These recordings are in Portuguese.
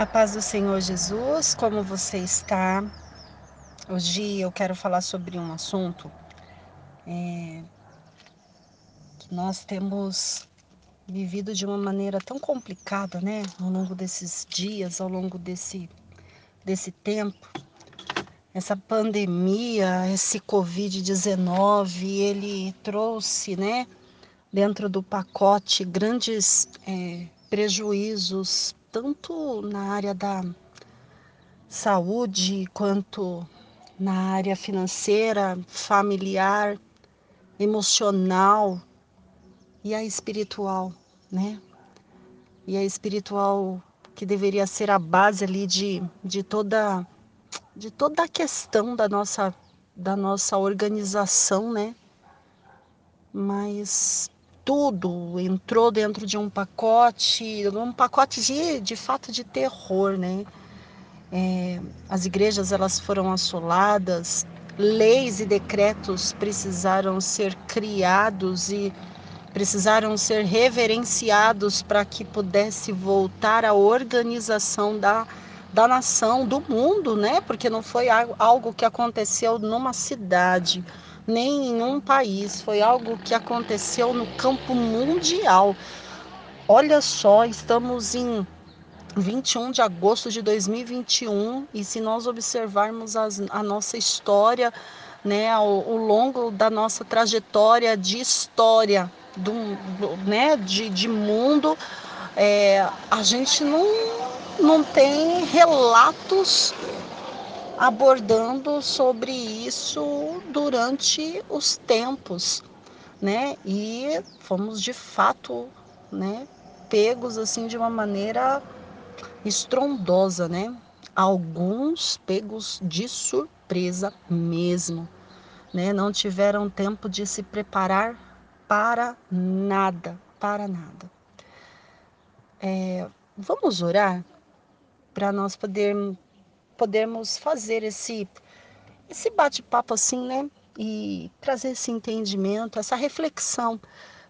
A paz do Senhor Jesus, como você está? Hoje eu quero falar sobre um assunto é, que nós temos vivido de uma maneira tão complicada, né? Ao longo desses dias, ao longo desse, desse tempo. Essa pandemia, esse Covid-19, ele trouxe, né? Dentro do pacote grandes é, prejuízos tanto na área da saúde quanto na área financeira, familiar, emocional e a espiritual, né? E a espiritual que deveria ser a base ali de, de toda de toda a questão da nossa da nossa organização, né? Mas tudo entrou dentro de um pacote, um pacote de, de fato de terror, né? É, as igrejas elas foram assoladas, leis e decretos precisaram ser criados e precisaram ser reverenciados para que pudesse voltar a organização da, da nação, do mundo, né? Porque não foi algo que aconteceu numa cidade, nem em um país, foi algo que aconteceu no campo mundial. Olha só, estamos em 21 de agosto de 2021 e se nós observarmos as, a nossa história, né, ao, ao, longo da nossa trajetória de história, do, do né, de, de mundo, é, a gente não, não tem relatos abordando sobre isso durante os tempos, né? E fomos de fato, né, pegos assim de uma maneira estrondosa, né? Alguns pegos de surpresa mesmo, né? Não tiveram tempo de se preparar para nada, para nada. É, vamos orar para nós podermos podermos fazer esse esse bate-papo assim, né? E trazer esse entendimento, essa reflexão.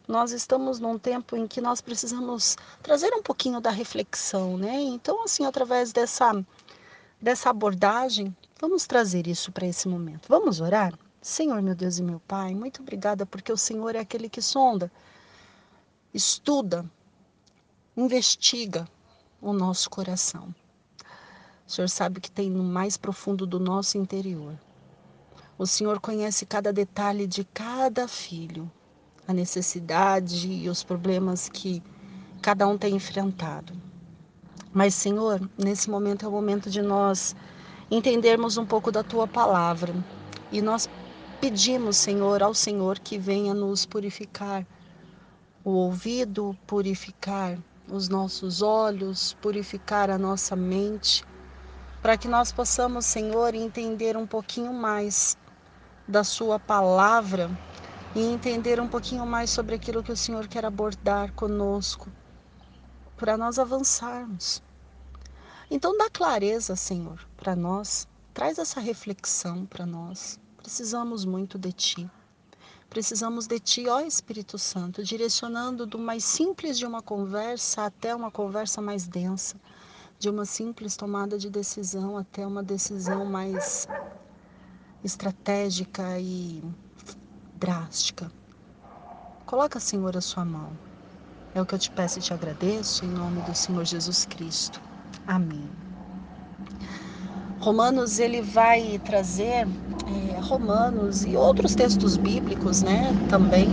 Nós estamos num tempo em que nós precisamos trazer um pouquinho da reflexão, né? Então, assim, através dessa dessa abordagem, vamos trazer isso para esse momento. Vamos orar? Senhor, meu Deus e meu Pai, muito obrigada porque o Senhor é aquele que sonda, estuda, investiga o nosso coração. O Senhor sabe o que tem no mais profundo do nosso interior. O Senhor conhece cada detalhe de cada filho, a necessidade e os problemas que cada um tem enfrentado. Mas, Senhor, nesse momento é o momento de nós entendermos um pouco da tua palavra e nós pedimos, Senhor, ao Senhor que venha nos purificar o ouvido, purificar os nossos olhos, purificar a nossa mente para que nós possamos, Senhor, entender um pouquinho mais da Sua palavra e entender um pouquinho mais sobre aquilo que o Senhor quer abordar conosco, para nós avançarmos. Então, dá clareza, Senhor, para nós, traz essa reflexão para nós. Precisamos muito de Ti. Precisamos de Ti, ó Espírito Santo, direcionando do mais simples de uma conversa até uma conversa mais densa de uma simples tomada de decisão até uma decisão mais estratégica e drástica. Coloca, Senhor, a sua mão. É o que eu te peço e te agradeço em nome do Senhor Jesus Cristo. Amém. Romanos ele vai trazer é, Romanos e outros textos bíblicos, né, também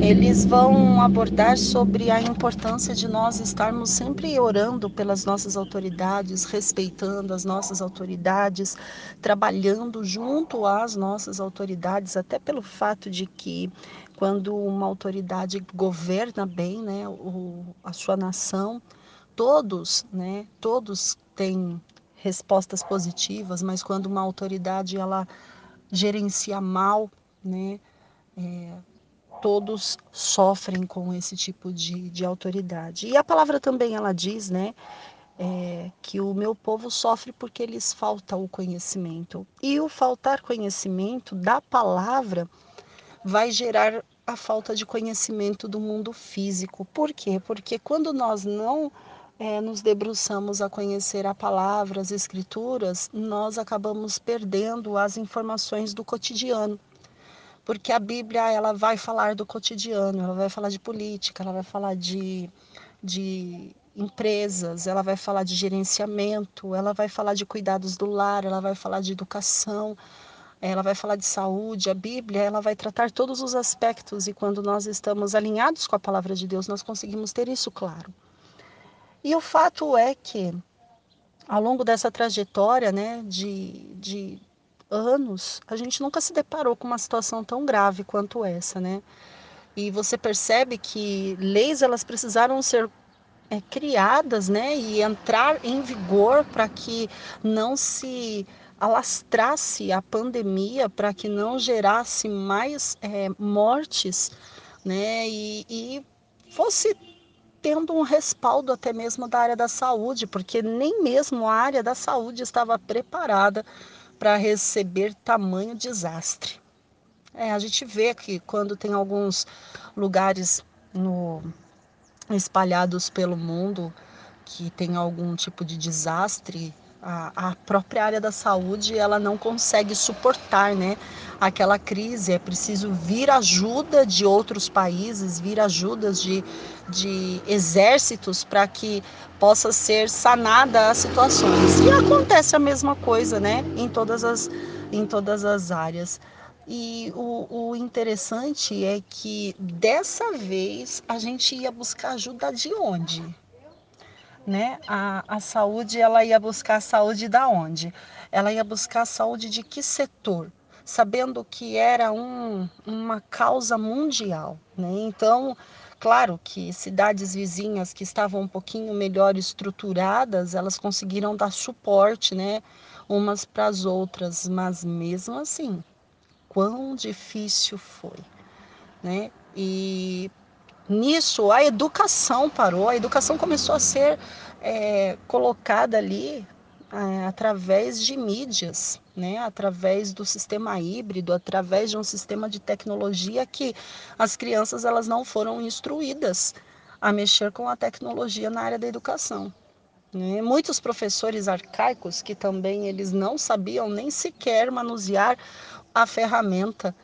eles vão abordar sobre a importância de nós estarmos sempre orando pelas nossas autoridades, respeitando as nossas autoridades, trabalhando junto às nossas autoridades, até pelo fato de que quando uma autoridade governa bem, né, o, a sua nação, todos, né, todos têm respostas positivas, mas quando uma autoridade ela gerencia mal, né, é, todos sofrem com esse tipo de, de autoridade. E a palavra também ela diz, né, é, que o meu povo sofre porque lhes falta o conhecimento. E o faltar conhecimento da palavra vai gerar a falta de conhecimento do mundo físico. Por quê? Porque quando nós não é, nos debruçamos a conhecer a palavra, as escrituras, nós acabamos perdendo as informações do cotidiano. Porque a Bíblia ela vai falar do cotidiano, ela vai falar de política, ela vai falar de, de empresas, ela vai falar de gerenciamento, ela vai falar de cuidados do lar, ela vai falar de educação, ela vai falar de saúde. A Bíblia ela vai tratar todos os aspectos e quando nós estamos alinhados com a palavra de Deus, nós conseguimos ter isso claro. E o fato é que, ao longo dessa trajetória né, de, de anos, a gente nunca se deparou com uma situação tão grave quanto essa, né? E você percebe que leis elas precisaram ser é, criadas, né, e entrar em vigor para que não se alastrasse a pandemia, para que não gerasse mais é, mortes, né, e, e fosse tendo um respaldo até mesmo da área da saúde, porque nem mesmo a área da saúde estava preparada para receber tamanho desastre. É, a gente vê que quando tem alguns lugares no, espalhados pelo mundo que tem algum tipo de desastre, a, a, própria área da saúde ela não consegue suportar né, aquela crise. É preciso vir ajuda de outros países, vir ajudas de, de exércitos para que possa ser sanada as situações. E acontece a mesma coisa né, em, todas as, em todas as áreas. E o, o, interessante é que dessa vez a gente ia buscar ajuda de onde? Né? A, a saúde, ela ia buscar a saúde da onde? Ela ia buscar a saúde de que setor? Sabendo que era um, uma causa mundial, né? Então, claro que cidades vizinhas que estavam um pouquinho melhor estruturadas, elas conseguiram dar suporte, né? Umas para as outras, mas mesmo assim, quão difícil foi, né? E nisso a educação parou, a educação começou a ser é, colocada ali é, através de mídias, né, através do sistema híbrido, através de um sistema de tecnologia que as crianças elas não foram instruídas a mexer com a tecnologia na área da educação. Né? Muitos professores arcaicos que também eles não sabiam nem sequer manusear a ferramenta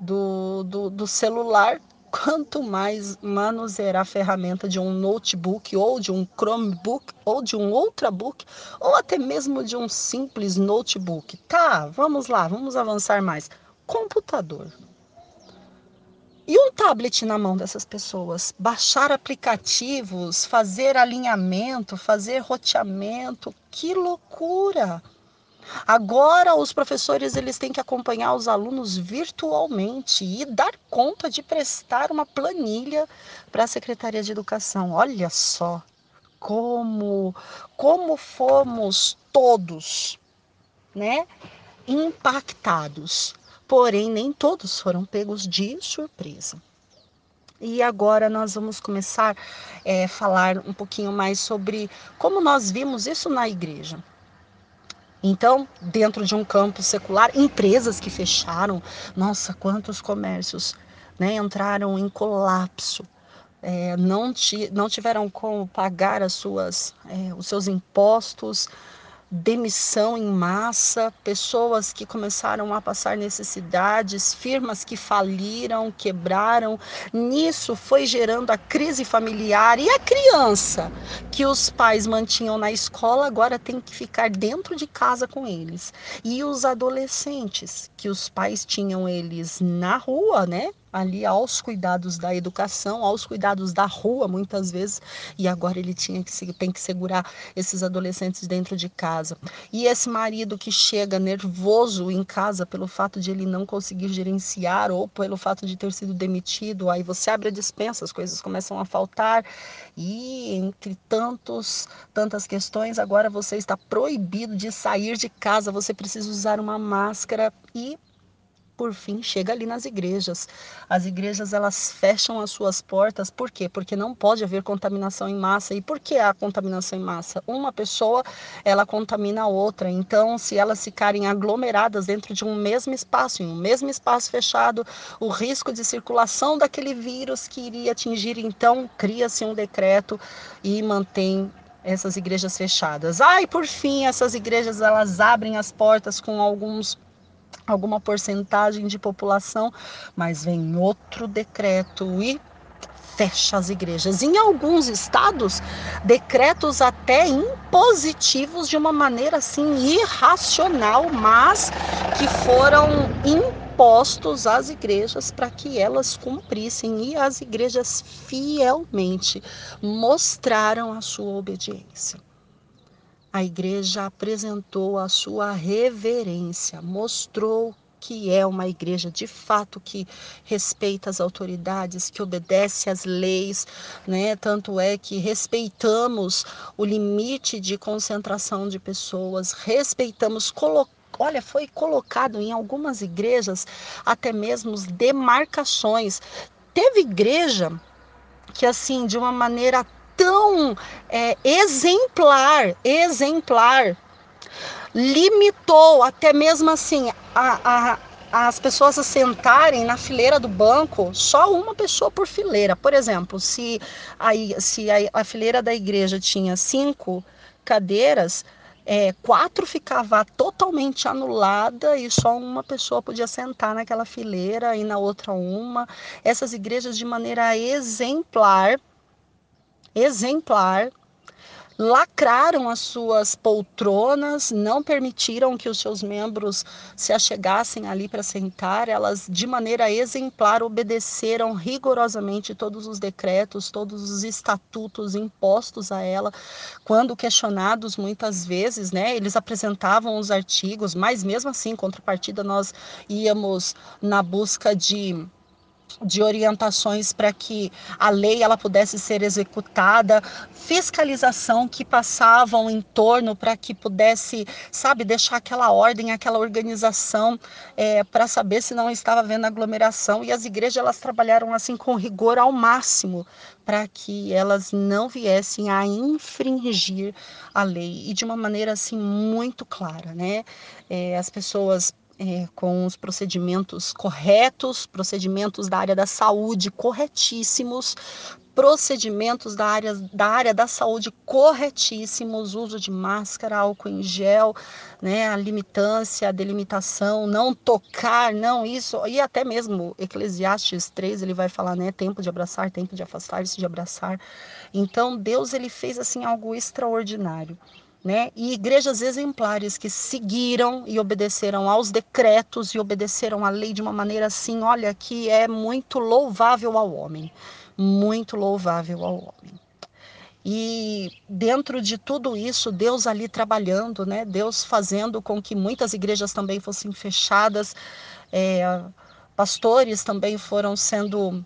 do, do, do celular quanto mais manusear a ferramenta de um notebook ou de um Chromebook ou de um Ultrabook ou até mesmo de um simples notebook. Tá, vamos lá, vamos avançar mais. Computador. E um tablet na mão dessas pessoas? Baixar aplicativos, fazer alinhamento, fazer roteamento, que loucura! Agora os professores eles têm que acompanhar os alunos virtualmente e dar conta de prestar uma planilha para a Secretaria de Educação. Olha só como como fomos todos, né, impactados. Porém, nem todos foram pegos de surpresa. E agora nós vamos começar a é, falar um pouquinho mais sobre como nós vimos isso na igreja. Então, dentro de um campo secular, empresas que fecharam, nossa, quantos comércios né, entraram em colapso, é, não, ti, não tiveram como pagar as suas, é, os seus impostos, demissão em massa, pessoas que começaram a passar necessidades, firmas que faliram, quebraram. Nisso foi gerando a crise familiar e a criança que os pais mantinham na escola agora tem que ficar dentro de casa com eles. E os adolescentes que os pais tinham eles na rua, né? Ali aos cuidados da educação, aos cuidados da rua, muitas vezes, e agora ele tinha que tem que segurar esses adolescentes dentro de casa. E esse marido que chega nervoso em casa pelo fato de ele não conseguir gerenciar ou pelo fato de ter sido demitido, aí você abre a dispensa, as coisas começam a faltar e entre tantos tantas questões, agora você está proibido de sair de casa, você precisa usar uma máscara e por fim chega ali nas igrejas. As igrejas elas fecham as suas portas, por quê? Porque não pode haver contaminação em massa. E por que há contaminação em massa? Uma pessoa, ela contamina a outra. Então, se elas ficarem aglomeradas dentro de um mesmo espaço, em um mesmo espaço fechado, o risco de circulação daquele vírus que iria atingir, então, cria-se um decreto e mantém essas igrejas fechadas. Ah, por fim, essas igrejas elas abrem as portas com alguns alguma porcentagem de população, mas vem outro decreto e fecha as igrejas. Em alguns estados, decretos até impositivos de uma maneira assim irracional, mas que foram impostos às igrejas para que elas cumprissem e as igrejas fielmente mostraram a sua obediência a igreja apresentou a sua reverência, mostrou que é uma igreja de fato que respeita as autoridades, que obedece às leis, né? Tanto é que respeitamos o limite de concentração de pessoas, respeitamos olha, foi colocado em algumas igrejas até mesmo demarcações. Teve igreja que assim, de uma maneira tão é, exemplar, exemplar, limitou até mesmo assim a, a, as pessoas se sentarem na fileira do banco, só uma pessoa por fileira. Por exemplo, se a, se a, a fileira da igreja tinha cinco cadeiras, é, quatro ficava totalmente anulada e só uma pessoa podia sentar naquela fileira e na outra uma. Essas igrejas de maneira exemplar exemplar, lacraram as suas poltronas, não permitiram que os seus membros se achegassem ali para sentar, elas de maneira exemplar obedeceram rigorosamente todos os decretos, todos os estatutos impostos a ela. Quando questionados muitas vezes, né, eles apresentavam os artigos, mas mesmo assim, contrapartida nós íamos na busca de de orientações para que a lei ela pudesse ser executada, fiscalização que passavam em torno para que pudesse, sabe, deixar aquela ordem, aquela organização é, para saber se não estava havendo aglomeração. E as igrejas elas trabalharam assim com rigor ao máximo para que elas não viessem a infringir a lei e de uma maneira assim muito clara, né? É, as pessoas é, com os procedimentos corretos, procedimentos da área da saúde corretíssimos, procedimentos da área da, área da saúde corretíssimos, uso de máscara, álcool em gel, né, a limitância, a delimitação, não tocar, não isso, e até mesmo Eclesiastes 3, ele vai falar, né, tempo de abraçar, tempo de afastar-se de abraçar. Então, Deus ele fez assim algo extraordinário né? E igrejas exemplares que seguiram e obedeceram aos decretos e obedeceram à lei de uma maneira assim, olha, que é muito louvável ao homem, muito louvável ao homem. E dentro de tudo isso, Deus ali trabalhando, né? Deus fazendo com que muitas igrejas também fossem fechadas, é, pastores também foram sendo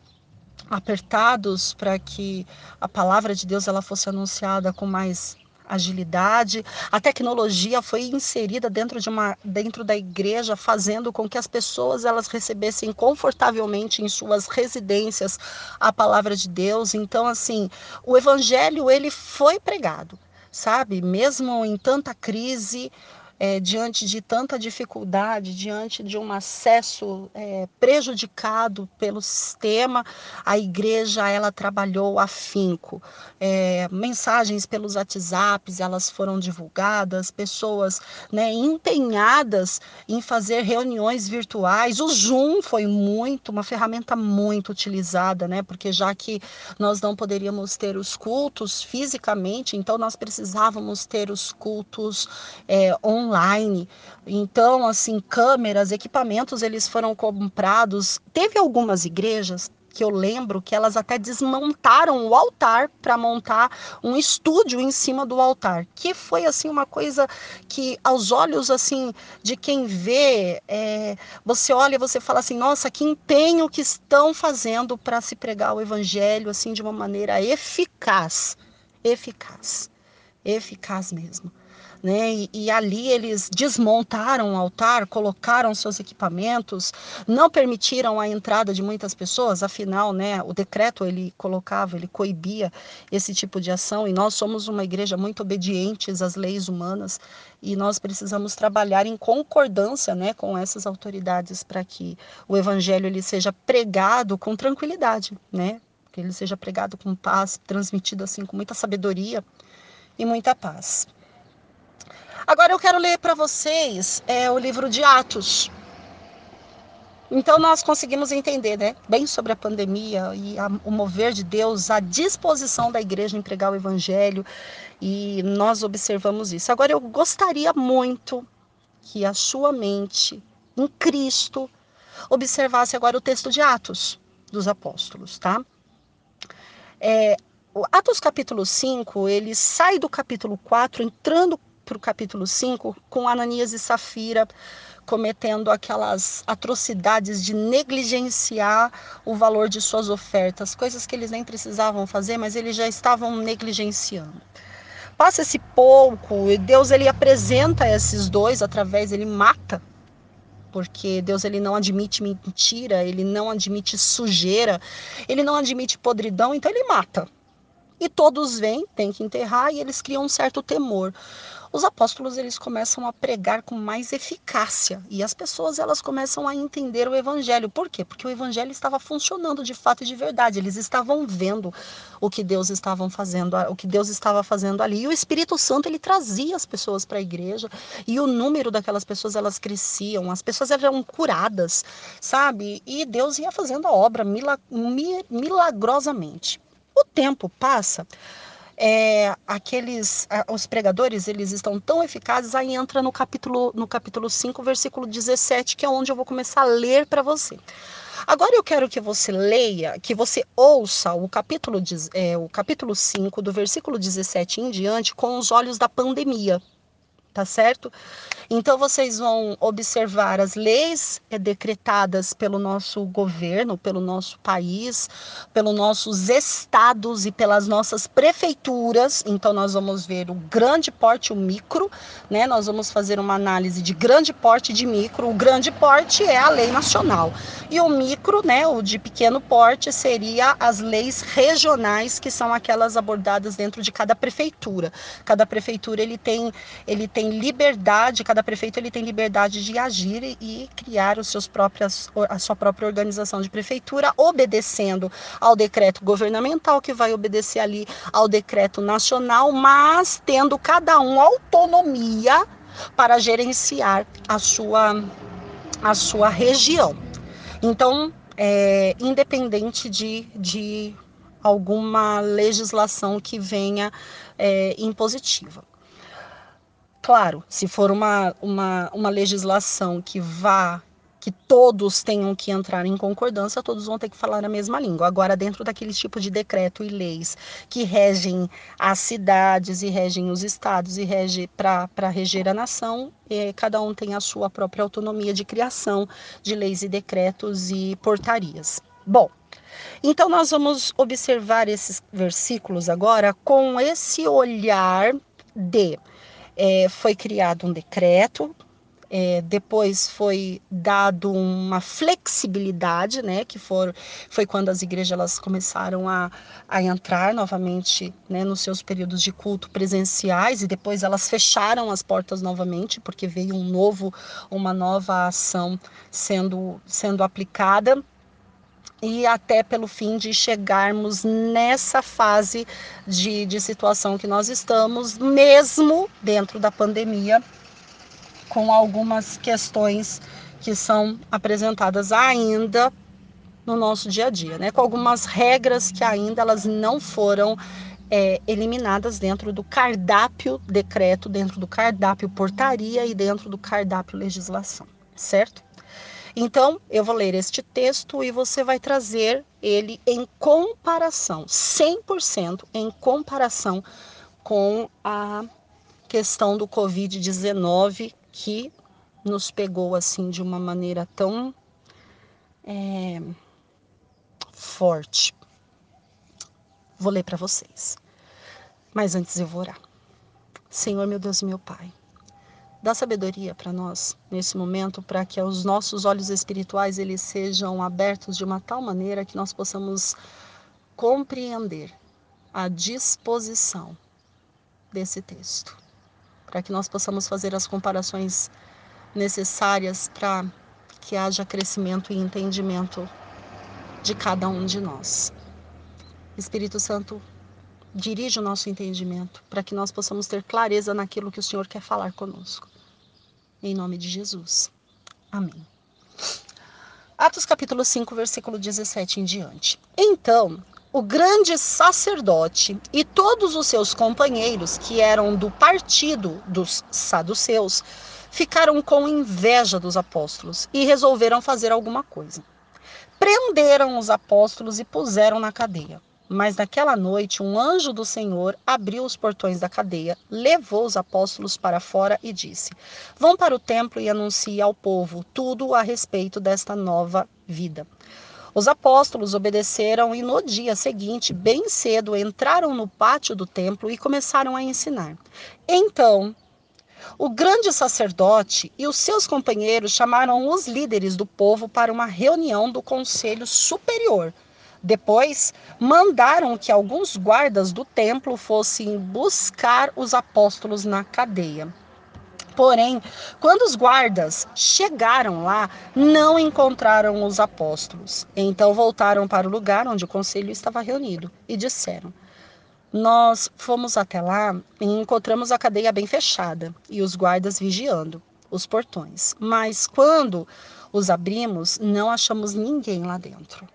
apertados para que a palavra de Deus ela fosse anunciada com mais agilidade. A tecnologia foi inserida dentro de uma dentro da igreja, fazendo com que as pessoas elas recebessem confortavelmente em suas residências a palavra de Deus. Então, assim, o evangelho ele foi pregado, sabe? Mesmo em tanta crise, é, diante de tanta dificuldade, diante de um acesso é, prejudicado pelo sistema, a igreja ela trabalhou afinco. É, mensagens pelos WhatsApps elas foram divulgadas, pessoas né, empenhadas em fazer reuniões virtuais. O Zoom foi muito uma ferramenta muito utilizada, né? Porque já que nós não poderíamos ter os cultos fisicamente, então nós precisávamos ter os cultos é, online online. Então, assim, câmeras, equipamentos, eles foram comprados. Teve algumas igrejas que eu lembro que elas até desmontaram o altar para montar um estúdio em cima do altar, que foi assim uma coisa que aos olhos assim de quem vê, é, você olha e você fala assim, nossa, que empenho que estão fazendo para se pregar o evangelho assim de uma maneira eficaz, eficaz, eficaz mesmo né? E, e, ali eles desmontaram o altar, colocaram seus equipamentos, não permitiram a entrada de muitas pessoas, afinal, né, o decreto ele colocava, ele coibia esse tipo de ação e nós somos uma igreja muito obedientes às leis humanas e nós precisamos trabalhar em concordância, né, com essas autoridades para que o evangelho ele seja pregado com tranquilidade, né? Que ele seja pregado com paz, transmitido assim com muita sabedoria e muita paz. Agora eu quero ler para vocês é, o livro de Atos. Então nós conseguimos entender, né, bem sobre a pandemia e a, o mover de Deus, a disposição da igreja em pregar o evangelho e nós observamos isso. Agora eu gostaria muito que a sua mente em Cristo observasse agora o texto de Atos dos apóstolos, tá? É, Atos capítulo 5, ele sai do capítulo 4, entrando para o capítulo 5, com Ananias e Safira cometendo aquelas atrocidades de negligenciar o valor de suas ofertas, coisas que eles nem precisavam fazer, mas eles já estavam negligenciando. Passa-se pouco, e Deus ele apresenta esses dois através, ele mata porque Deus ele não admite mentira, ele não admite sujeira, ele não admite podridão, então ele mata. E todos vêm, tem que enterrar e eles criam um certo temor os apóstolos eles começam a pregar com mais eficácia e as pessoas elas começam a entender o evangelho. Por quê? Porque o evangelho estava funcionando de fato e de verdade. Eles estavam vendo o que Deus estava fazendo, o que Deus estava fazendo ali. E o Espírito Santo ele trazia as pessoas para a igreja e o número daquelas pessoas elas cresciam. As pessoas eram curadas, sabe? E Deus ia fazendo a obra milagrosamente. O tempo passa é, aqueles os pregadores eles estão tão eficazes aí entra no capítulo no capítulo 5 versículo 17 que é onde eu vou começar a ler para você. Agora eu quero que você leia que você ouça o capítulo é, o capítulo 5 do versículo 17 em diante com os olhos da pandemia tá certo então vocês vão observar as leis eh, decretadas pelo nosso governo, pelo nosso país, pelos nossos estados e pelas nossas prefeituras. Então nós vamos ver o grande porte, o micro, né? Nós vamos fazer uma análise de grande porte e de micro. O grande porte é a lei nacional e o micro, né, o de pequeno porte seria as leis regionais que são aquelas abordadas dentro de cada prefeitura. Cada prefeitura ele tem ele tem liberdade, cada cada prefeito ele tem liberdade de agir e criar os seus próprias, a sua própria organização de prefeitura, obedecendo ao decreto governamental, que vai obedecer ali ao decreto nacional, mas tendo cada um autonomia para gerenciar a sua, a sua região. Então, é, independente de, de alguma legislação que venha é, impositiva. Claro, se for uma, uma, uma legislação que vá que todos tenham que entrar em concordância, todos vão ter que falar a mesma língua. Agora, dentro daqueles tipos de decreto e leis que regem as cidades e regem os estados e regem para reger a nação, eh, cada um tem a sua própria autonomia de criação de leis e decretos e portarias. Bom, então nós vamos observar esses versículos agora com esse olhar de é, foi criado um decreto, é, depois foi dado uma flexibilidade, né, que for, foi quando as igrejas elas começaram a, a entrar novamente né, nos seus períodos de culto presenciais e depois elas fecharam as portas novamente porque veio um novo, uma nova ação sendo, sendo aplicada e até pelo fim de chegarmos nessa fase de, de situação que nós estamos, mesmo dentro da pandemia, com algumas questões que são apresentadas ainda no nosso dia a dia, né? Com algumas regras que ainda elas não foram é, eliminadas dentro do cardápio decreto, dentro do cardápio portaria e dentro do cardápio legislação, certo? Então, eu vou ler este texto e você vai trazer ele em comparação, 100% em comparação com a questão do Covid-19 que nos pegou assim de uma maneira tão é, forte. Vou ler para vocês. Mas antes eu vou orar. Senhor, meu Deus meu Pai. Dá sabedoria para nós nesse momento, para que os nossos olhos espirituais eles sejam abertos de uma tal maneira que nós possamos compreender a disposição desse texto, para que nós possamos fazer as comparações necessárias para que haja crescimento e entendimento de cada um de nós. Espírito Santo, dirige o nosso entendimento, para que nós possamos ter clareza naquilo que o Senhor quer falar conosco. Em nome de Jesus. Amém. Atos capítulo 5, versículo 17 em diante. Então, o grande sacerdote e todos os seus companheiros, que eram do partido dos saduceus, ficaram com inveja dos apóstolos e resolveram fazer alguma coisa. Prenderam os apóstolos e puseram na cadeia. Mas naquela noite, um anjo do Senhor abriu os portões da cadeia, levou os apóstolos para fora e disse: Vão para o templo e anuncie ao povo tudo a respeito desta nova vida. Os apóstolos obedeceram e no dia seguinte, bem cedo, entraram no pátio do templo e começaram a ensinar. Então, o grande sacerdote e os seus companheiros chamaram os líderes do povo para uma reunião do conselho superior depois, mandaram que alguns guardas do templo fossem buscar os apóstolos na cadeia. Porém, quando os guardas chegaram lá, não encontraram os apóstolos. Então voltaram para o lugar onde o conselho estava reunido e disseram: Nós fomos até lá e encontramos a cadeia bem fechada e os guardas vigiando os portões. Mas quando os abrimos, não achamos ninguém lá dentro.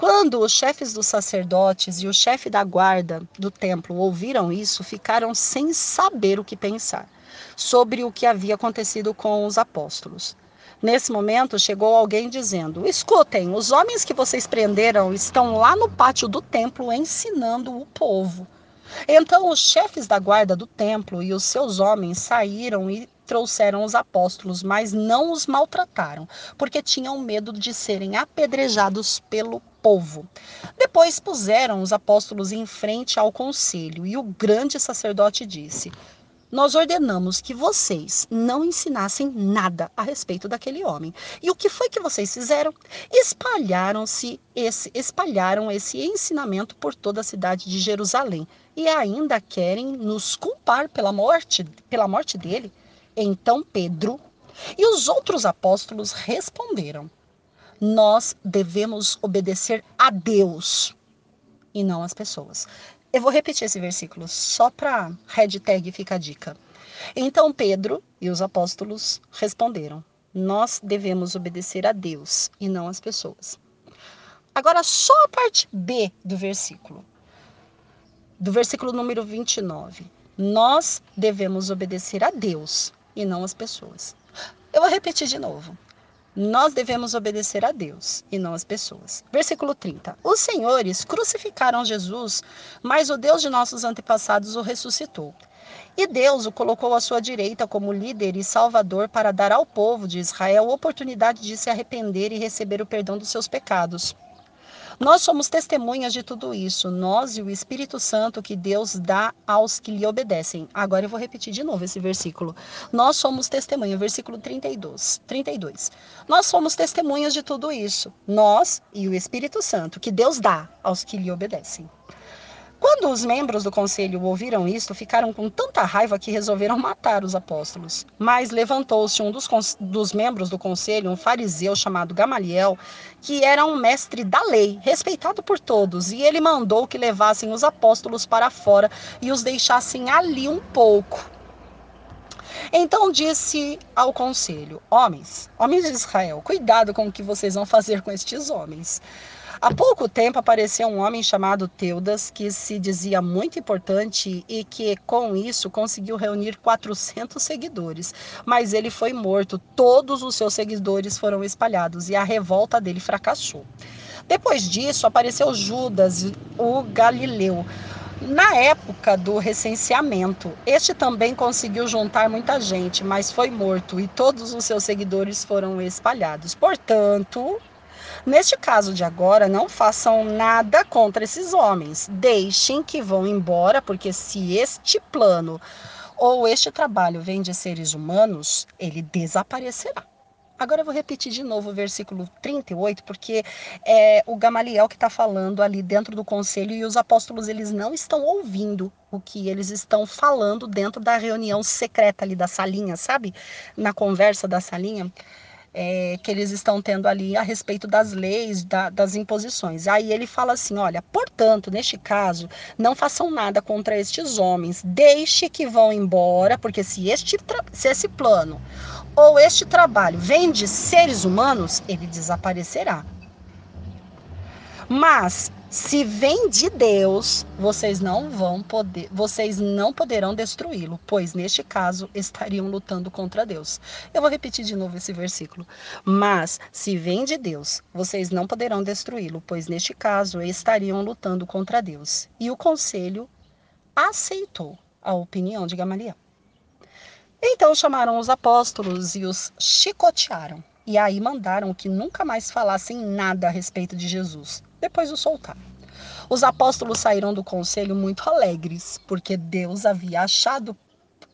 Quando os chefes dos sacerdotes e o chefe da guarda do templo ouviram isso, ficaram sem saber o que pensar sobre o que havia acontecido com os apóstolos. Nesse momento, chegou alguém dizendo: Escutem, os homens que vocês prenderam estão lá no pátio do templo ensinando o povo. Então, os chefes da guarda do templo e os seus homens saíram e trouxeram os apóstolos, mas não os maltrataram, porque tinham medo de serem apedrejados pelo povo. Depois puseram os apóstolos em frente ao conselho e o grande sacerdote disse: nós ordenamos que vocês não ensinassem nada a respeito daquele homem. E o que foi que vocês fizeram? Espalharam-se esse, espalharam esse ensinamento por toda a cidade de Jerusalém e ainda querem nos culpar pela morte, pela morte dele. Então Pedro e os outros apóstolos responderam: nós devemos obedecer a Deus e não às pessoas. Eu vou repetir esse versículo só para hashtag fica a dica. Então Pedro e os apóstolos responderam: Nós devemos obedecer a Deus e não às pessoas. Agora, só a parte B do versículo, do versículo número 29. Nós devemos obedecer a Deus e não às pessoas. Eu vou repetir de novo. Nós devemos obedecer a Deus e não às pessoas. Versículo 30. Os senhores crucificaram Jesus, mas o Deus de nossos antepassados o ressuscitou. E Deus o colocou à sua direita como líder e salvador para dar ao povo de Israel oportunidade de se arrepender e receber o perdão dos seus pecados. Nós somos testemunhas de tudo isso, nós e o Espírito Santo que Deus dá aos que lhe obedecem. Agora eu vou repetir de novo esse versículo. Nós somos testemunhas, versículo 32. 32. Nós somos testemunhas de tudo isso, nós e o Espírito Santo que Deus dá aos que lhe obedecem. Quando os membros do conselho ouviram isto, ficaram com tanta raiva que resolveram matar os apóstolos. Mas levantou-se um dos, dos, membros do conselho, um fariseu chamado Gamaliel, que era um mestre da lei, respeitado por todos, e ele mandou que levassem os apóstolos para fora e os deixassem ali um pouco. Então disse ao conselho: Homens, homens de Israel, cuidado com o que vocês vão fazer com estes homens. Há pouco tempo apareceu um homem chamado Teudas, que se dizia muito importante e que, com isso, conseguiu reunir 400 seguidores. Mas ele foi morto, todos os seus seguidores foram espalhados e a revolta dele fracassou. Depois disso, apareceu Judas, o Galileu. Na época do recenseamento, este também conseguiu juntar muita gente, mas foi morto e todos os seus seguidores foram espalhados. Portanto, Neste caso de agora, não façam nada contra esses homens. Deixem que vão embora, porque se este plano ou este trabalho vem de seres humanos, ele desaparecerá. Agora eu vou repetir de novo o versículo 38, porque é o Gamaliel que está falando ali dentro do conselho e os apóstolos eles não estão ouvindo o que eles estão falando dentro da reunião secreta ali da salinha, sabe? Na conversa da salinha. É, que eles estão tendo ali a respeito das leis, da, das imposições. Aí ele fala assim: olha, portanto, neste caso, não façam nada contra estes homens, deixe que vão embora, porque se, este, se esse plano ou este trabalho vem de seres humanos, ele desaparecerá. Mas se vem de Deus, vocês não vão poder, vocês não poderão destruí-lo, pois neste caso estariam lutando contra Deus. Eu vou repetir de novo esse versículo. Mas se vem de Deus, vocês não poderão destruí-lo, pois neste caso estariam lutando contra Deus. E o conselho aceitou a opinião de Gamaliel. Então chamaram os apóstolos e os chicotearam. E aí mandaram que nunca mais falassem nada a respeito de Jesus depois o soltaram. Os apóstolos saíram do conselho muito alegres, porque Deus havia achado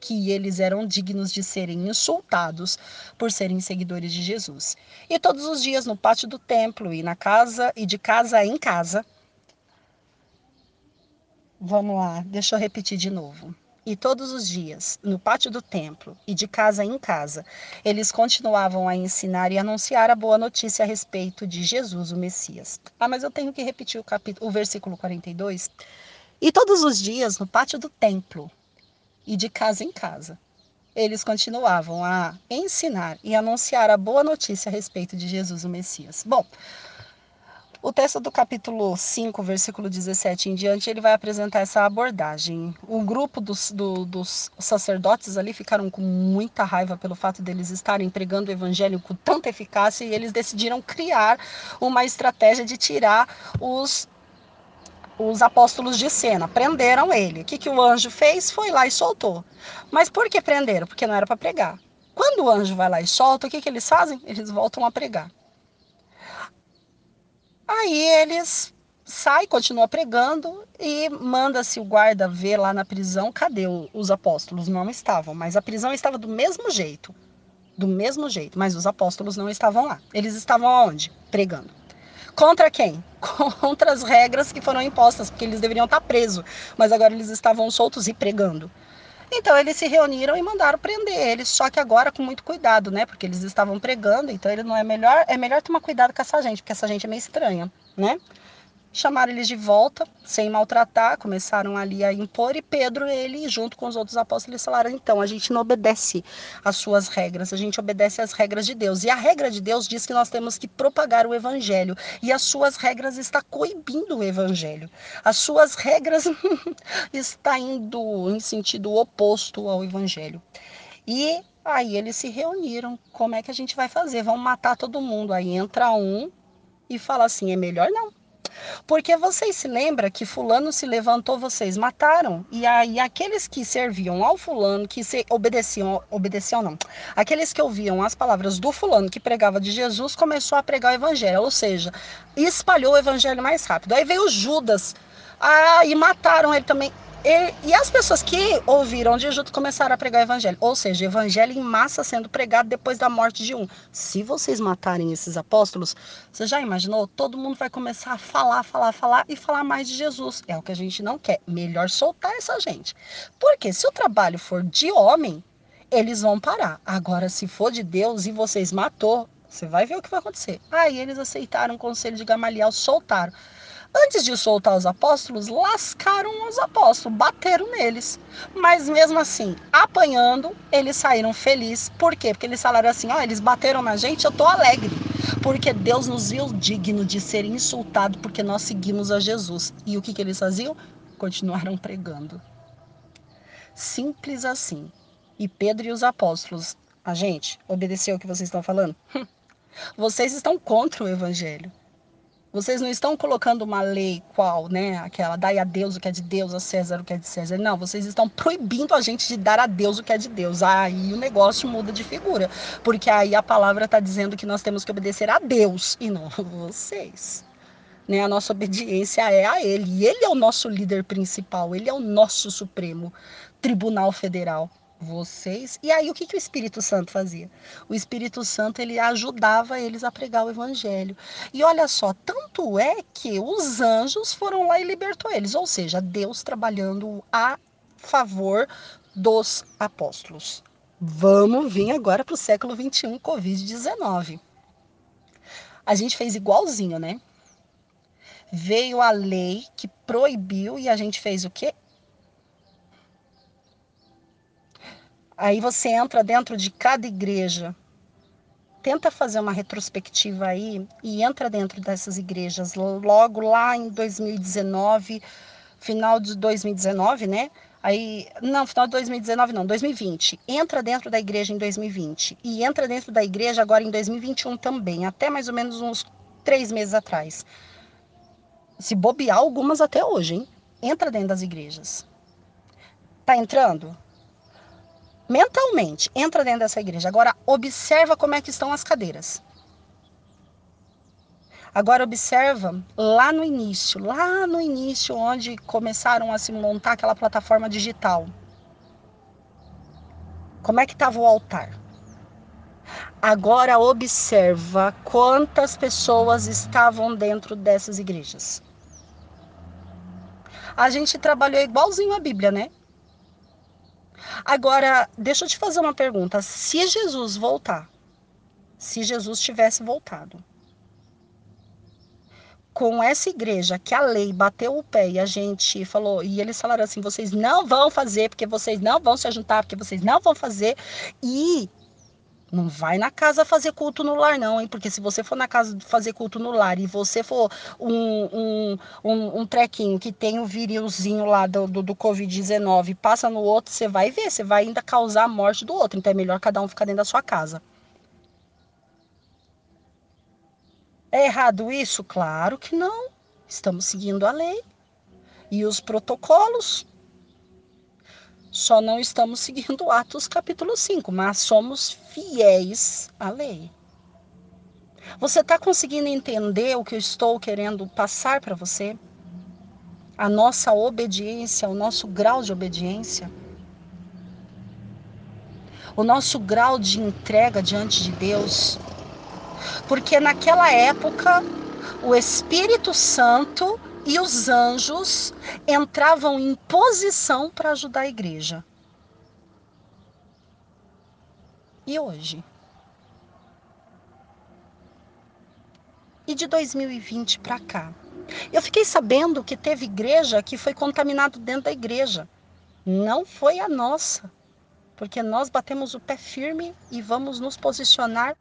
que eles eram dignos de serem insultados por serem seguidores de Jesus. E todos os dias no pátio do templo e na casa e de casa em casa. Vamos lá, deixa eu repetir de novo e todos os dias, no pátio do templo e de casa em casa, eles continuavam a ensinar e anunciar a boa notícia a respeito de Jesus, o Messias. Ah, mas eu tenho que repetir o, capítulo, o versículo 42. E todos os dias, no pátio do templo e de casa em casa, eles continuavam a ensinar e anunciar a boa notícia a respeito de Jesus, o Messias. Bom, o texto do capítulo 5, versículo 17 em diante, ele vai apresentar essa abordagem. O grupo dos, do, dos sacerdotes ali ficaram com muita raiva pelo fato deles estarem pregando o evangelho com tanta eficácia e eles decidiram criar uma estratégia de tirar os os apóstolos de cena, prenderam ele. O que, que o anjo fez? Foi lá e soltou. Mas por que prenderam? Porque não era para pregar. Quando o anjo vai lá e solta, o que, que eles fazem? Eles voltam a pregar. Aí eles sai, continua pregando e manda-se o guarda ver lá na prisão cadê os apóstolos. Não estavam, mas a prisão estava do mesmo jeito. Do mesmo jeito, mas os apóstolos não estavam lá. Eles estavam aonde? Pregando. Contra quem? Contra as regras que foram impostas, porque eles deveriam estar presos, mas agora eles estavam soltos e pregando. Então eles se reuniram e mandaram prender eles, só que agora com muito cuidado, né? Porque eles estavam pregando, então ele não é melhor, é melhor tomar cuidado com essa gente, porque essa gente é meio estranha, né? Chamaram eles de volta, sem maltratar, começaram ali a impor, e Pedro, ele, junto com os outros apóstolos, eles falaram: então, a gente não obedece às suas regras, a gente obedece às regras de Deus. E a regra de Deus diz que nós temos que propagar o evangelho, e as suas regras está coibindo o evangelho. As suas regras está indo em sentido oposto ao evangelho. E aí eles se reuniram. Como é que a gente vai fazer? Vão matar todo mundo. Aí entra um e fala assim: é melhor não porque vocês se lembram que fulano se levantou, vocês mataram. E aí aqueles que serviam ao fulano, que se obedeciam, obedeciam não, aqueles que ouviam as palavras do fulano que pregava de Jesus, começou a pregar o evangelho, ou seja, espalhou o evangelho mais rápido. Aí veio Judas, ah, e mataram ele também. E, e, as pessoas que ouviram de junto começaram a pregar o evangelho. Ou seja, evangelho em massa sendo pregado depois da morte de um. Se vocês matarem esses apóstolos, você já imaginou? Todo mundo vai começar a falar, falar, falar e falar mais de Jesus. É o que a gente não quer. Melhor soltar essa gente. Porque se o trabalho for de homem, eles vão parar. Agora, se for de Deus e vocês matou, você vai ver o que vai acontecer. Aí eles aceitaram o conselho de Gamaliel, soltaram. Antes de soltar os apóstolos, lascaram os apóstolos, bateram neles. Mas mesmo assim, apanhando, eles saíram felizes. Por quê? Porque eles falaram assim: ó, oh, eles bateram na gente, eu tô alegre. Porque Deus nos viu digno de ser insultado porque nós seguimos a Jesus. E o que, que eles faziam? Continuaram pregando. Simples assim. E Pedro e os apóstolos, a gente, obedeceu o que vocês estão falando? Vocês estão contra o evangelho. Vocês não estão colocando uma lei qual, né? Aquela, dai a Deus o que é de Deus, a César o que é de César. Não, vocês estão proibindo a gente de dar a Deus o que é de Deus. Aí o negócio muda de figura. Porque aí a palavra está dizendo que nós temos que obedecer a Deus e não a vocês. Né? A nossa obediência é a Ele. E Ele é o nosso líder principal, Ele é o nosso Supremo Tribunal Federal vocês. E aí o que, que o Espírito Santo fazia? O Espírito Santo ele ajudava eles a pregar o evangelho. E olha só, tanto é que os anjos foram lá e libertou eles, ou seja, Deus trabalhando a favor dos apóstolos. Vamos vir agora para o século 21, Covid-19. A gente fez igualzinho, né? Veio a lei que proibiu e a gente fez o quê? Aí você entra dentro de cada igreja. Tenta fazer uma retrospectiva aí e entra dentro dessas igrejas. Logo lá em 2019, final de 2019, né? Aí, não, final de 2019 não, 2020. Entra dentro da igreja em 2020 e entra dentro da igreja agora em 2021 também, até mais ou menos uns três meses atrás. Se bobear, algumas até hoje, hein? Entra dentro das igrejas. Tá entrando? Mentalmente, entra dentro dessa igreja. Agora, observa como é que estão as cadeiras. Agora observa lá no início, lá no início onde começaram a se montar aquela plataforma digital. Como é que estava o altar? Agora observa quantas pessoas estavam dentro dessas igrejas. A gente trabalhou igualzinho a Bíblia, né? Agora, deixa eu te fazer uma pergunta. Se Jesus voltar, se Jesus tivesse voltado, com essa igreja que a lei bateu o pé e a gente falou, e eles falaram assim: vocês não vão fazer, porque vocês não vão se juntar, porque vocês não vão fazer, e não vai na casa fazer culto no lar, não, hein? Porque se você for na casa fazer culto no lar e você for um, um, um, um trequinho que tem o um virilzinho lá do, do, do Covid-19 passa no outro, você vai ver, você vai ainda causar a morte do outro. Então é melhor cada um ficar dentro da sua casa. É errado isso? Claro que não. Estamos seguindo a lei e os protocolos. Só não estamos seguindo Atos capítulo 5, mas somos fiéis à lei. Você está conseguindo entender o que eu estou querendo passar para você? A nossa obediência, o nosso grau de obediência, o nosso grau de entrega diante de Deus porque naquela época o Espírito Santo e os anjos entravam em posição para ajudar a igreja. E hoje? E de 2020 para cá? Eu fiquei sabendo que teve igreja que foi contaminado dentro da igreja. Não foi a nossa, porque nós batemos o pé firme e vamos nos posicionar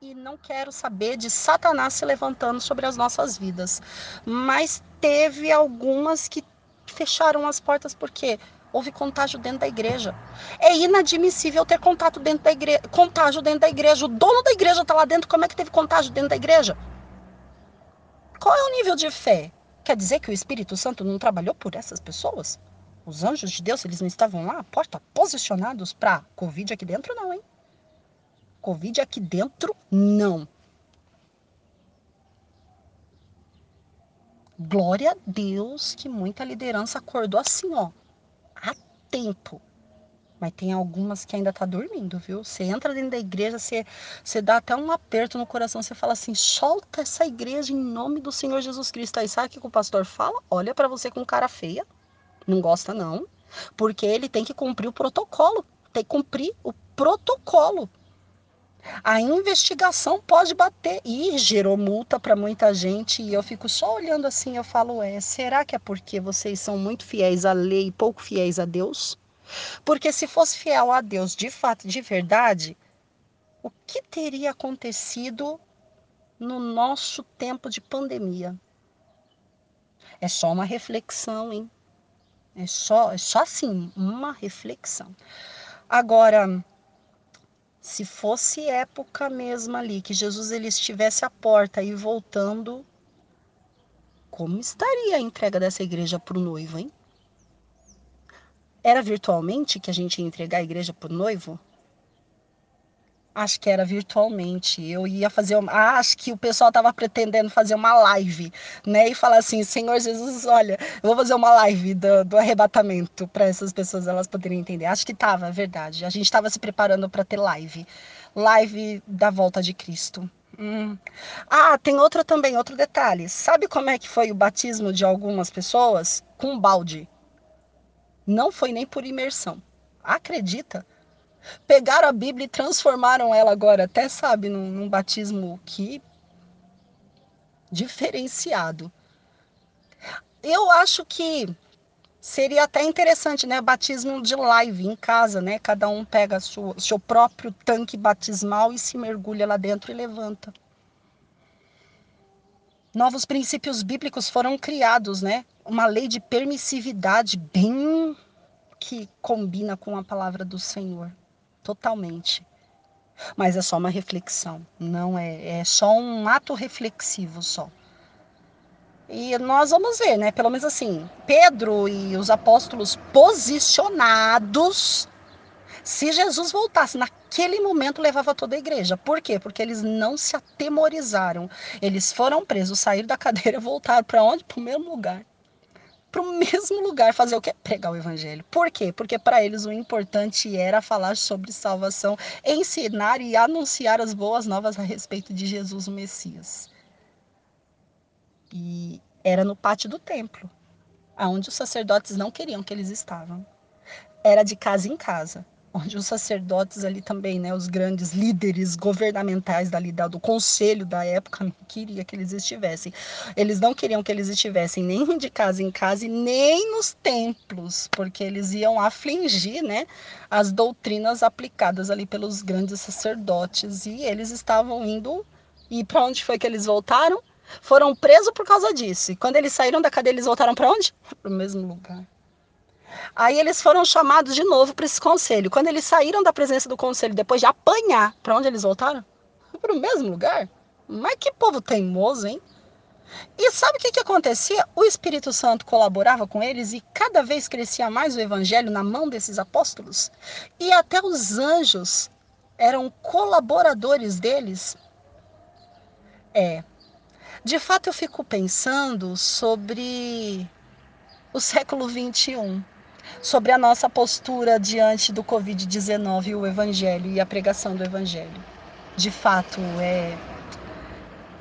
e não quero saber de Satanás se levantando sobre as nossas vidas. Mas teve algumas que fecharam as portas porque houve contágio dentro da igreja. É inadmissível ter contato dentro da igreja, contágio dentro da igreja. O dono da igreja está lá dentro, como é que teve contágio dentro da igreja? Qual é o nível de fé? Quer dizer que o Espírito Santo não trabalhou por essas pessoas? Os anjos de Deus, eles não estavam lá, porta, posicionados para Covid aqui dentro, não, hein? Covid aqui dentro, não. Glória a Deus que muita liderança acordou assim, ó, a tempo. Mas tem algumas que ainda tá dormindo, viu? Você entra dentro da igreja, você, você dá até um aperto no coração, você fala assim: solta essa igreja em nome do Senhor Jesus Cristo. Aí sabe o que o pastor fala? Olha para você com cara feia. Não gosta, não. Porque ele tem que cumprir o protocolo. Tem que cumprir o protocolo. A investigação pode bater e gerou multa para muita gente e eu fico só olhando assim, eu falo, é, será que é porque vocês são muito fiéis à lei e pouco fiéis a Deus? Porque se fosse fiel a Deus de fato, de verdade, o que teria acontecido no nosso tempo de pandemia? É só uma reflexão, hein? É só, é só assim, uma reflexão. Agora, se fosse época mesmo ali, que Jesus ele estivesse à porta e voltando, como estaria a entrega dessa igreja para o noivo, hein? Era virtualmente que a gente ia entregar a igreja para o noivo? Acho que era virtualmente. Eu ia fazer uma, ah, acho que o pessoal estava pretendendo fazer uma live, né? E falar assim, Senhor Jesus, olha, eu vou fazer uma live do, do arrebatamento para essas pessoas elas poderem entender. Acho que estava, é verdade. A gente estava se preparando para ter live, live da volta de Cristo. Hum. Ah, tem outro também, outro detalhe. Sabe como é que foi o batismo de algumas pessoas? Com balde. Não foi nem por imersão. Acredita? Pegaram a Bíblia e transformaram ela agora, até sabe, num, num batismo que diferenciado. Eu acho que seria até interessante, né? Batismo de live em casa, né? Cada um pega o seu próprio tanque batismal e se mergulha lá dentro e levanta. Novos princípios bíblicos foram criados, né? Uma lei de permissividade bem que combina com a palavra do Senhor, totalmente. Mas é só uma reflexão, não é, é só um ato reflexivo só. E nós vamos ver, né? Pelo menos assim, Pedro e os apóstolos posicionados. Se Jesus voltasse naquele momento, levava toda a igreja. Por quê? Porque eles não se atemorizaram. Eles foram presos, saíram da cadeira e voltaram para onde? Para o mesmo lugar. Para o mesmo lugar fazer o quê? Pregar o evangelho. Por quê? Porque para eles o importante era falar sobre salvação, ensinar e anunciar as boas novas a respeito de Jesus, o Messias. E era no pátio do templo, aonde os sacerdotes não queriam que eles estavam. Era de casa em casa, onde os sacerdotes ali também, né, os grandes líderes governamentais dali do conselho da época queria que eles estivessem. Eles não queriam que eles estivessem nem de casa em casa e nem nos templos, porque eles iam afligir, né, as doutrinas aplicadas ali pelos grandes sacerdotes e eles estavam indo e para onde foi que eles voltaram? Foram presos por causa disso. E quando eles saíram da cadeia, eles voltaram para onde? Para o mesmo lugar. Aí eles foram chamados de novo para esse conselho. Quando eles saíram da presença do conselho, depois de apanhar, para onde eles voltaram? Para o mesmo lugar. Mas que povo teimoso, hein? E sabe o que, que acontecia? O Espírito Santo colaborava com eles e cada vez crescia mais o evangelho na mão desses apóstolos. E até os anjos eram colaboradores deles. É, de fato, eu fico pensando sobre o século 21, sobre a nossa postura diante do Covid-19 e o Evangelho e a pregação do Evangelho. De fato, é,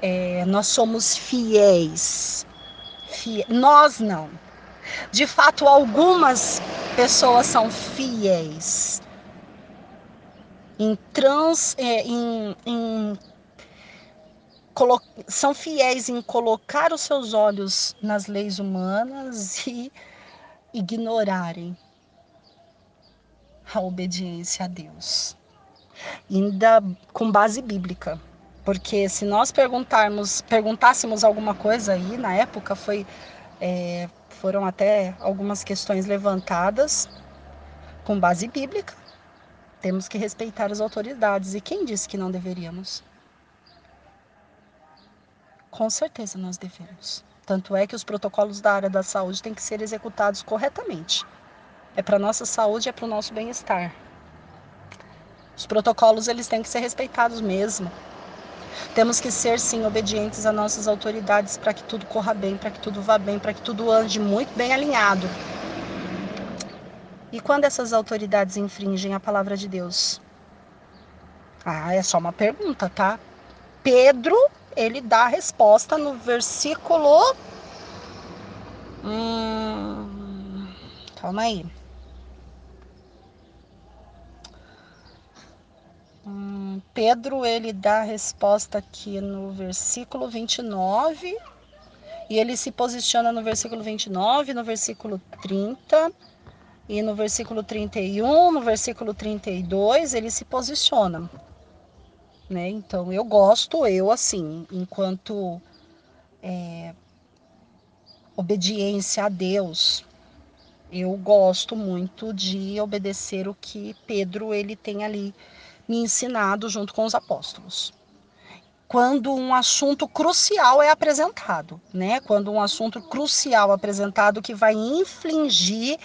é nós somos fiéis. Fie, nós não. De fato, algumas pessoas são fiéis em, trans, é, em, em são fiéis em colocar os seus olhos nas leis humanas e ignorarem a obediência a Deus. Ainda com base bíblica. Porque se nós perguntarmos, perguntássemos alguma coisa aí, na época foi, é, foram até algumas questões levantadas com base bíblica. Temos que respeitar as autoridades. E quem disse que não deveríamos? Com certeza nós devemos. Tanto é que os protocolos da área da saúde têm que ser executados corretamente. É para nossa saúde, é para o nosso bem-estar. Os protocolos eles têm que ser respeitados mesmo. Temos que ser sim obedientes às nossas autoridades para que tudo corra bem, para que tudo vá bem, para que tudo ande muito bem alinhado. E quando essas autoridades infringem a palavra de Deus? Ah, é só uma pergunta, tá? Pedro ele dá a resposta no versículo. Hum, calma aí. Hum, Pedro ele dá a resposta aqui no versículo 29 e ele se posiciona no versículo 29, no versículo 30 e no versículo 31, no versículo 32, ele se posiciona né? Então eu gosto, eu assim, enquanto é, obediência a Deus, eu gosto muito de obedecer o que Pedro ele tem ali me ensinado junto com os apóstolos. Quando um assunto crucial é apresentado, né? Quando um assunto crucial apresentado que vai infligir,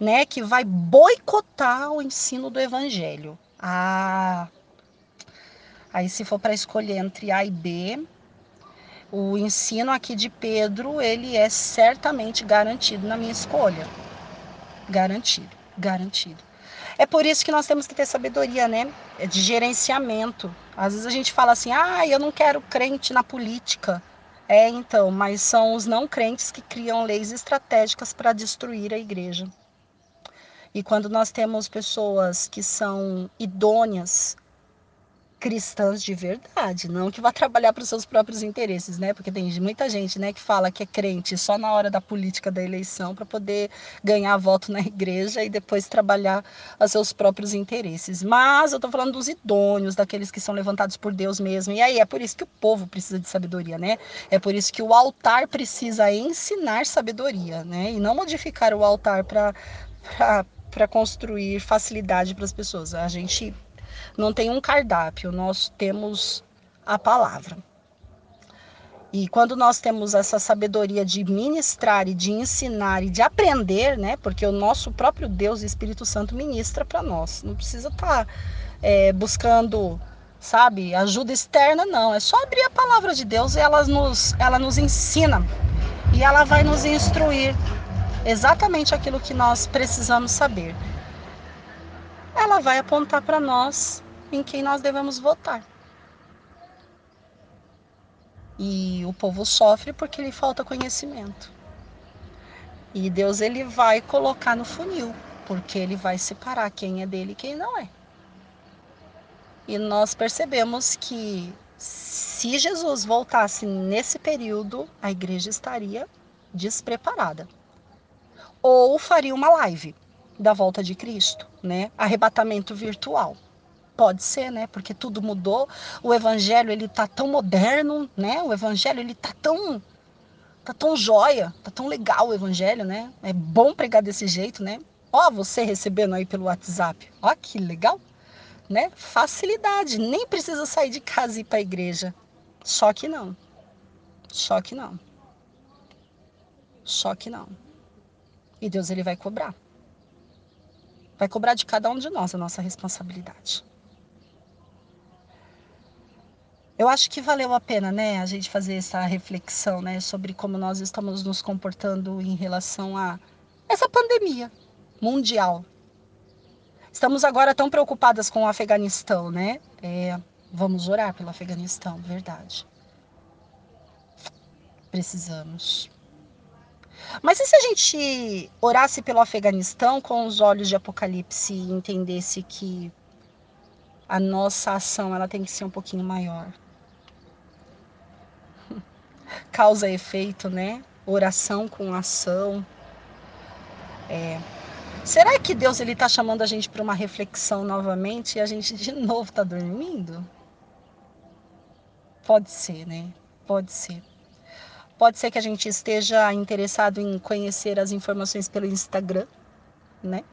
né, que vai boicotar o ensino do evangelho. Ah, Aí, se for para escolher entre A e B, o ensino aqui de Pedro, ele é certamente garantido na minha escolha. Garantido, garantido. É por isso que nós temos que ter sabedoria, né? É de gerenciamento. Às vezes a gente fala assim, ah, eu não quero crente na política. É, então, mas são os não crentes que criam leis estratégicas para destruir a igreja. E quando nós temos pessoas que são idôneas cristãs de verdade, não que vá trabalhar para os seus próprios interesses, né? Porque tem muita gente, né, que fala que é crente só na hora da política da eleição para poder ganhar voto na igreja e depois trabalhar a seus próprios interesses. Mas eu estou falando dos idôneos, daqueles que são levantados por Deus mesmo. E aí é por isso que o povo precisa de sabedoria, né? É por isso que o altar precisa ensinar sabedoria, né? E não modificar o altar para para construir facilidade para as pessoas. A gente não tem um cardápio, nós temos a palavra. E quando nós temos essa sabedoria de ministrar e de ensinar e de aprender, né? Porque o nosso próprio Deus, Espírito Santo, ministra para nós. Não precisa estar tá, é, buscando, sabe, ajuda externa, não. É só abrir a palavra de Deus e ela nos, ela nos ensina. E ela vai nos instruir exatamente aquilo que nós precisamos saber. Ela vai apontar para nós em quem nós devemos votar. E o povo sofre porque lhe falta conhecimento. E Deus ele vai colocar no funil, porque ele vai separar quem é dele e quem não é. E nós percebemos que se Jesus voltasse nesse período, a igreja estaria despreparada. Ou faria uma live da volta de Cristo, né? Arrebatamento virtual. Pode ser, né? Porque tudo mudou. O evangelho ele tá tão moderno, né? O evangelho ele tá tão tá tão joia, tá tão legal o evangelho, né? É bom pregar desse jeito, né? Ó, você recebendo aí pelo WhatsApp. Ó, que legal, né? Facilidade, nem precisa sair de casa e ir para a igreja. Só que não. Só que não. Só que não. E Deus ele vai cobrar. Vai cobrar de cada um de nós a nossa responsabilidade. Eu acho que valeu a pena, né, a gente fazer essa reflexão, né, sobre como nós estamos nos comportando em relação a essa pandemia mundial. Estamos agora tão preocupadas com o Afeganistão, né? É, vamos orar pelo Afeganistão, verdade. Precisamos. Mas e se a gente orasse pelo Afeganistão com os olhos de Apocalipse e entendesse que a nossa ação ela tem que ser um pouquinho maior? Causa efeito, né? Oração com ação. É. Será que Deus ele está chamando a gente para uma reflexão novamente e a gente de novo está dormindo? Pode ser, né? Pode ser. Pode ser que a gente esteja interessado em conhecer as informações pelo Instagram, né?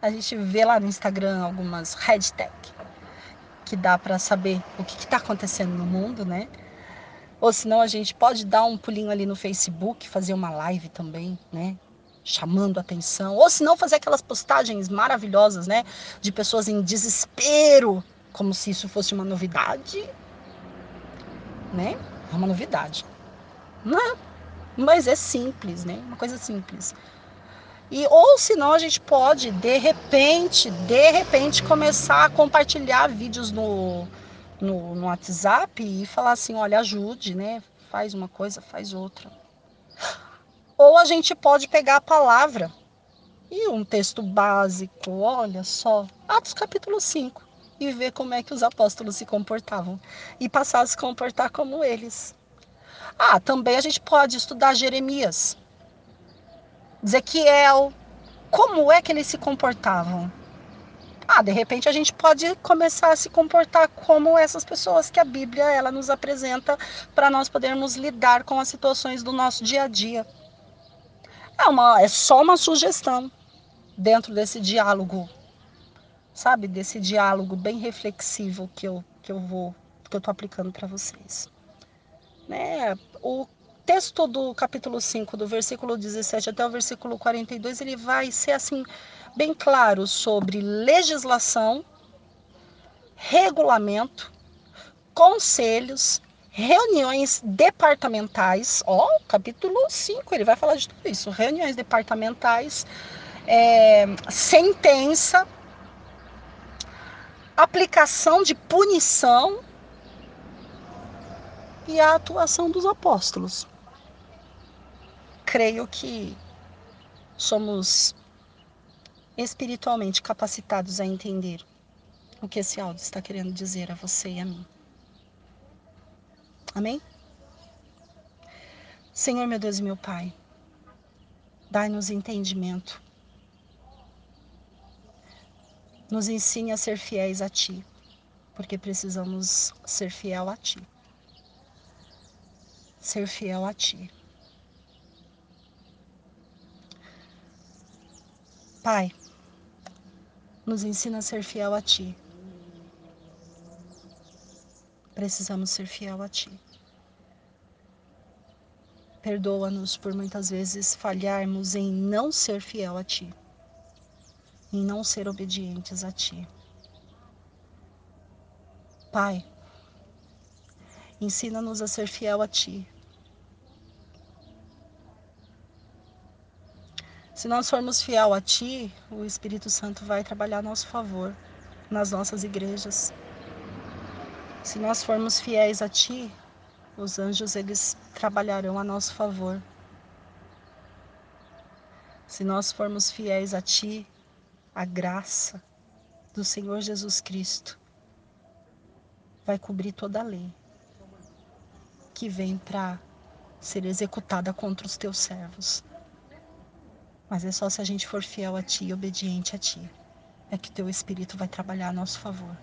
A gente vê lá no Instagram algumas hashtags que dá para saber o que está acontecendo no mundo, né? Ou senão a gente pode dar um pulinho ali no Facebook, fazer uma live também, né? Chamando atenção. Ou senão fazer aquelas postagens maravilhosas, né? De pessoas em desespero, como se isso fosse uma novidade. Né? É uma novidade. Não, mas é simples, né? Uma coisa simples. E ou senão a gente pode de repente, de repente começar a compartilhar vídeos no no, no WhatsApp e falar assim, olha, ajude, né? Faz uma coisa, faz outra. Ou a gente pode pegar a palavra e um texto básico, olha só, Atos capítulo 5, e ver como é que os apóstolos se comportavam e passar a se comportar como eles. Ah, também a gente pode estudar Jeremias, Ezequiel, como é que eles se comportavam? Ah, de repente a gente pode começar a se comportar como essas pessoas que a Bíblia ela nos apresenta para nós podermos lidar com as situações do nosso dia a dia. É, uma, é só uma sugestão dentro desse diálogo, sabe? Desse diálogo bem reflexivo que eu, que eu vou, que eu tô aplicando para vocês. Né? O texto do capítulo 5, do versículo 17 até o versículo 42, ele vai ser assim bem claro sobre legislação, regulamento, conselhos, reuniões departamentais. Ó, capítulo 5, ele vai falar de tudo isso. Reuniões departamentais, é, sentença, aplicação de punição e a atuação dos apóstolos. Creio que somos espiritualmente capacitados a entender o que esse áudio está querendo dizer a você e a mim. Amém? Senhor, meu Deus e meu Pai, dai-nos entendimento. Nos ensine a ser fiéis a Ti, porque precisamos ser fiel a Ti. Ser fiel a Ti. Pai, nos ensina a ser fiel a Ti. Precisamos ser fiel a Ti. Perdoa-nos por muitas vezes falharmos em não ser fiel a Ti, em não ser obedientes a Ti. Pai, ensina-nos a ser fiel a Ti, Se nós formos fiel a Ti, o Espírito Santo vai trabalhar a nosso favor nas nossas igrejas. Se nós formos fiéis a Ti, os anjos eles trabalharão a nosso favor. Se nós formos fiéis a Ti, a graça do Senhor Jesus Cristo vai cobrir toda a lei que vem para ser executada contra os teus servos. Mas é só se a gente for fiel a Ti e obediente a Ti. É que Teu Espírito vai trabalhar a nosso favor.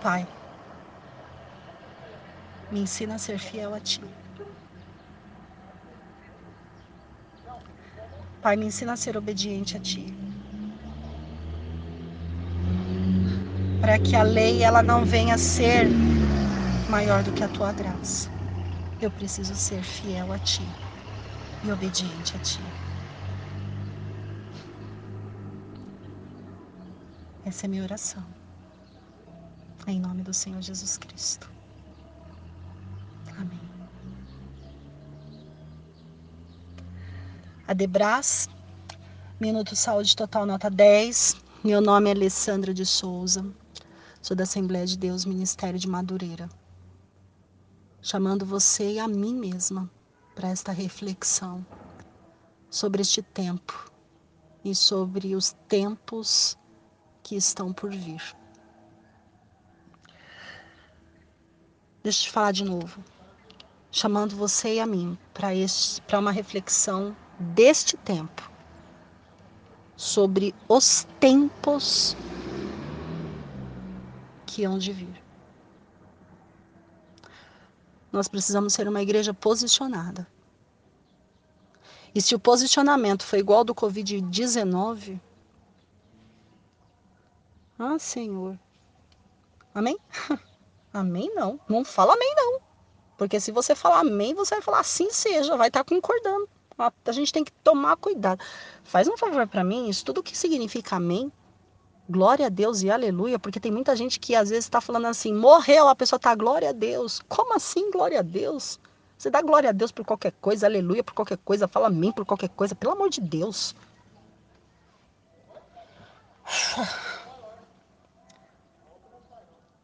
Pai, me ensina a ser fiel a Ti. Pai, me ensina a ser obediente a Ti. Para que a lei ela não venha a ser maior do que a Tua graça. Eu preciso ser fiel a Ti e obediente a Ti. Essa é minha oração. Em nome do Senhor Jesus Cristo. Amém. Adebras, Minuto Saúde Total Nota 10. Meu nome é Alessandra de Souza. Sou da Assembleia de Deus, Ministério de Madureira. Chamando você e a mim mesma para esta reflexão sobre este tempo e sobre os tempos que estão por vir. Deixa eu te falar de novo, chamando você e a mim para uma reflexão deste tempo, sobre os tempos que hão de vir. Nós precisamos ser uma igreja posicionada. E se o posicionamento foi igual ao do Covid-19, ah, Senhor. Amém? amém não. Não fala amém não. Porque se você falar amém, você vai falar assim seja, vai estar concordando. A gente tem que tomar cuidado. Faz um favor para mim, isso tudo que significa amém Glória a Deus e aleluia, porque tem muita gente que às vezes está falando assim, morreu, a pessoa está glória a Deus. Como assim glória a Deus? Você dá glória a Deus por qualquer coisa, aleluia por qualquer coisa, fala amém por qualquer coisa, pelo amor de Deus.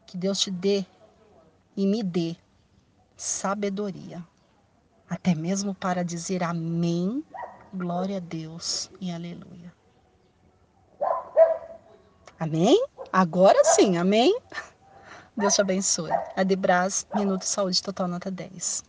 Que Deus te dê e me dê sabedoria, até mesmo para dizer amém, glória a Deus e aleluia. Amém? Agora sim, amém? Deus te abençoe. Adebras, Minuto Saúde Total Nota 10.